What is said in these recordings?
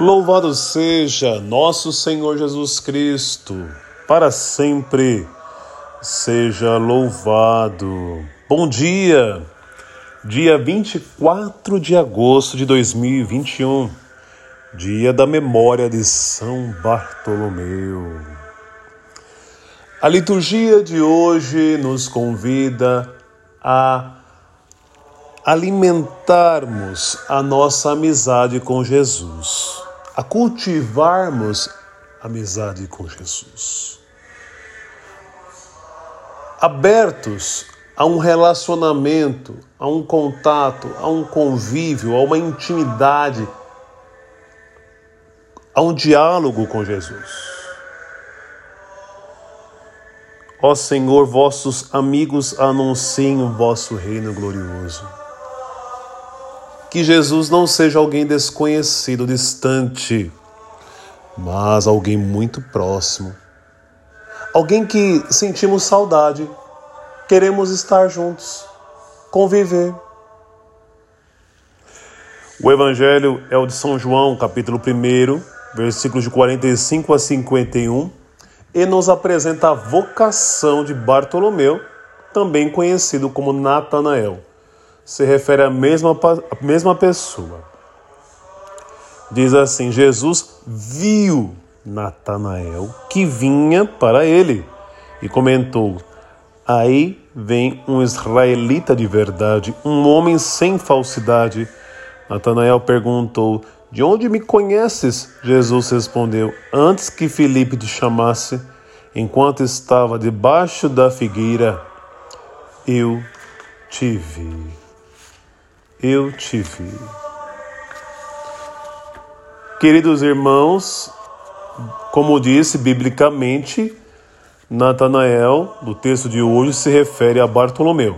Louvado seja nosso Senhor Jesus Cristo, para sempre seja louvado. Bom dia, dia 24 de agosto de 2021, dia da memória de São Bartolomeu. A liturgia de hoje nos convida a alimentarmos a nossa amizade com Jesus a cultivarmos amizade com Jesus. Abertos a um relacionamento, a um contato, a um convívio, a uma intimidade, a um diálogo com Jesus. Ó Senhor, vossos amigos anunciem o vosso reino glorioso. Que Jesus não seja alguém desconhecido, distante, mas alguém muito próximo. Alguém que sentimos saudade, queremos estar juntos, conviver. O Evangelho é o de São João, capítulo 1, versículos de 45 a 51, e nos apresenta a vocação de Bartolomeu, também conhecido como Natanael se refere à mesma, à mesma pessoa. Diz assim: Jesus viu Natanael que vinha para ele e comentou: Aí vem um israelita de verdade, um homem sem falsidade. Natanael perguntou: De onde me conheces? Jesus respondeu: Antes que Filipe te chamasse, enquanto estava debaixo da figueira, eu te vi eu te vi. Queridos irmãos, como disse biblicamente, Natanael, do texto de hoje, se refere a Bartolomeu.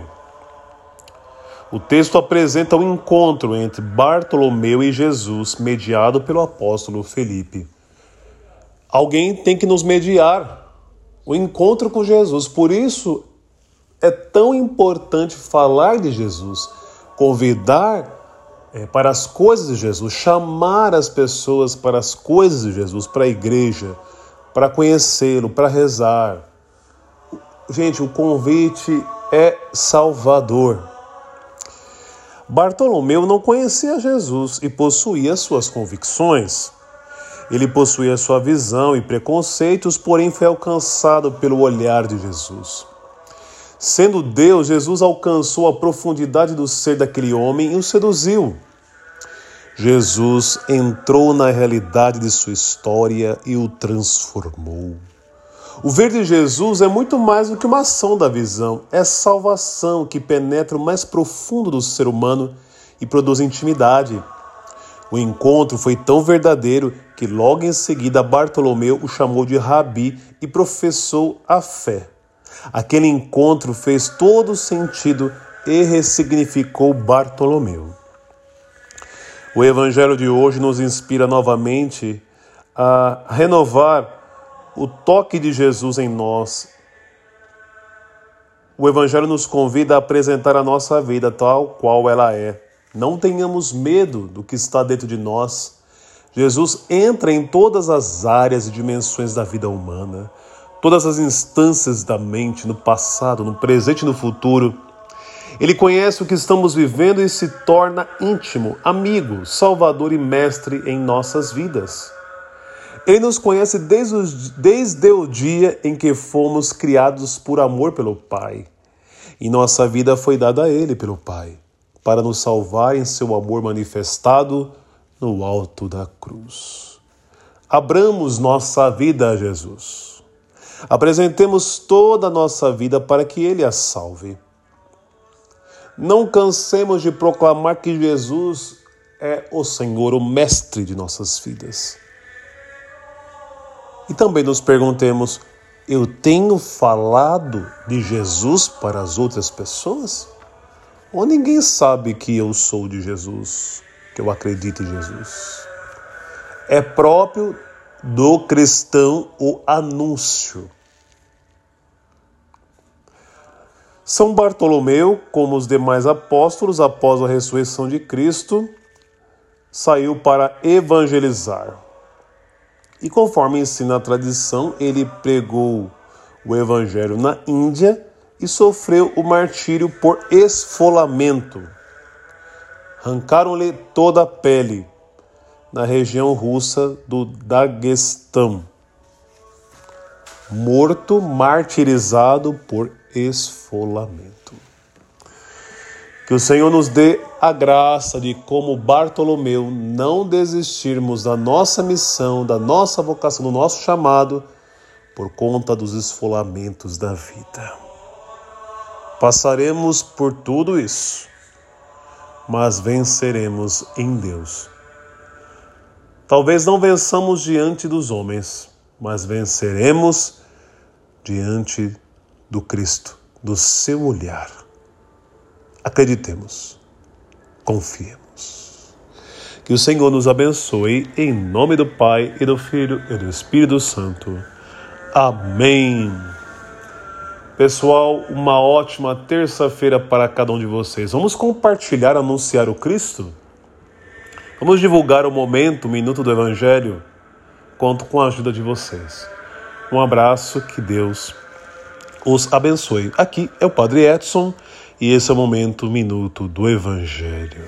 O texto apresenta o um encontro entre Bartolomeu e Jesus, mediado pelo apóstolo Felipe. Alguém tem que nos mediar o encontro com Jesus. Por isso é tão importante falar de Jesus convidar é, para as coisas de Jesus, chamar as pessoas para as coisas de Jesus, para a igreja, para conhecê-lo, para rezar. Gente, o convite é salvador. Bartolomeu não conhecia Jesus e possuía suas convicções. Ele possuía sua visão e preconceitos, porém foi alcançado pelo olhar de Jesus. Sendo Deus, Jesus alcançou a profundidade do ser daquele homem e o seduziu. Jesus entrou na realidade de sua história e o transformou. O ver de Jesus é muito mais do que uma ação da visão, é salvação que penetra o mais profundo do ser humano e produz intimidade. O encontro foi tão verdadeiro que logo em seguida Bartolomeu o chamou de rabi e professou a fé. Aquele encontro fez todo sentido e ressignificou Bartolomeu. O Evangelho de hoje nos inspira novamente a renovar o toque de Jesus em nós. O Evangelho nos convida a apresentar a nossa vida tal qual ela é. Não tenhamos medo do que está dentro de nós. Jesus entra em todas as áreas e dimensões da vida humana todas as instâncias da mente, no passado, no presente e no futuro. Ele conhece o que estamos vivendo e se torna íntimo, amigo, salvador e mestre em nossas vidas. Ele nos conhece desde o, desde o dia em que fomos criados por amor pelo Pai. E nossa vida foi dada a Ele pelo Pai, para nos salvar em seu amor manifestado no alto da cruz. Abramos nossa vida a Jesus. Apresentemos toda a nossa vida para que Ele a salve. Não cansemos de proclamar que Jesus é o Senhor, o Mestre de nossas vidas. E também nos perguntemos: eu tenho falado de Jesus para as outras pessoas? Ou ninguém sabe que eu sou de Jesus, que eu acredito em Jesus? É próprio do cristão o anúncio. São Bartolomeu, como os demais apóstolos, após a ressurreição de Cristo, saiu para evangelizar. E conforme ensina a tradição, ele pregou o evangelho na Índia e sofreu o martírio por esfolamento. Arrancaram-lhe toda a pele na região russa do Daguestão. Morto, martirizado por esfolamento. Que o Senhor nos dê a graça de, como Bartolomeu, não desistirmos da nossa missão, da nossa vocação, do nosso chamado, por conta dos esfolamentos da vida. Passaremos por tudo isso, mas venceremos em Deus. Talvez não vençamos diante dos homens, mas venceremos diante do Cristo, do seu olhar. Acreditemos, confiemos. Que o Senhor nos abençoe, em nome do Pai, e do Filho e do Espírito Santo. Amém. Pessoal, uma ótima terça-feira para cada um de vocês. Vamos compartilhar, anunciar o Cristo? Vamos divulgar o momento, o minuto do Evangelho? Conto com a ajuda de vocês. Um abraço, que Deus os abençoe. Aqui é o Padre Edson e esse é o momento, minuto do Evangelho.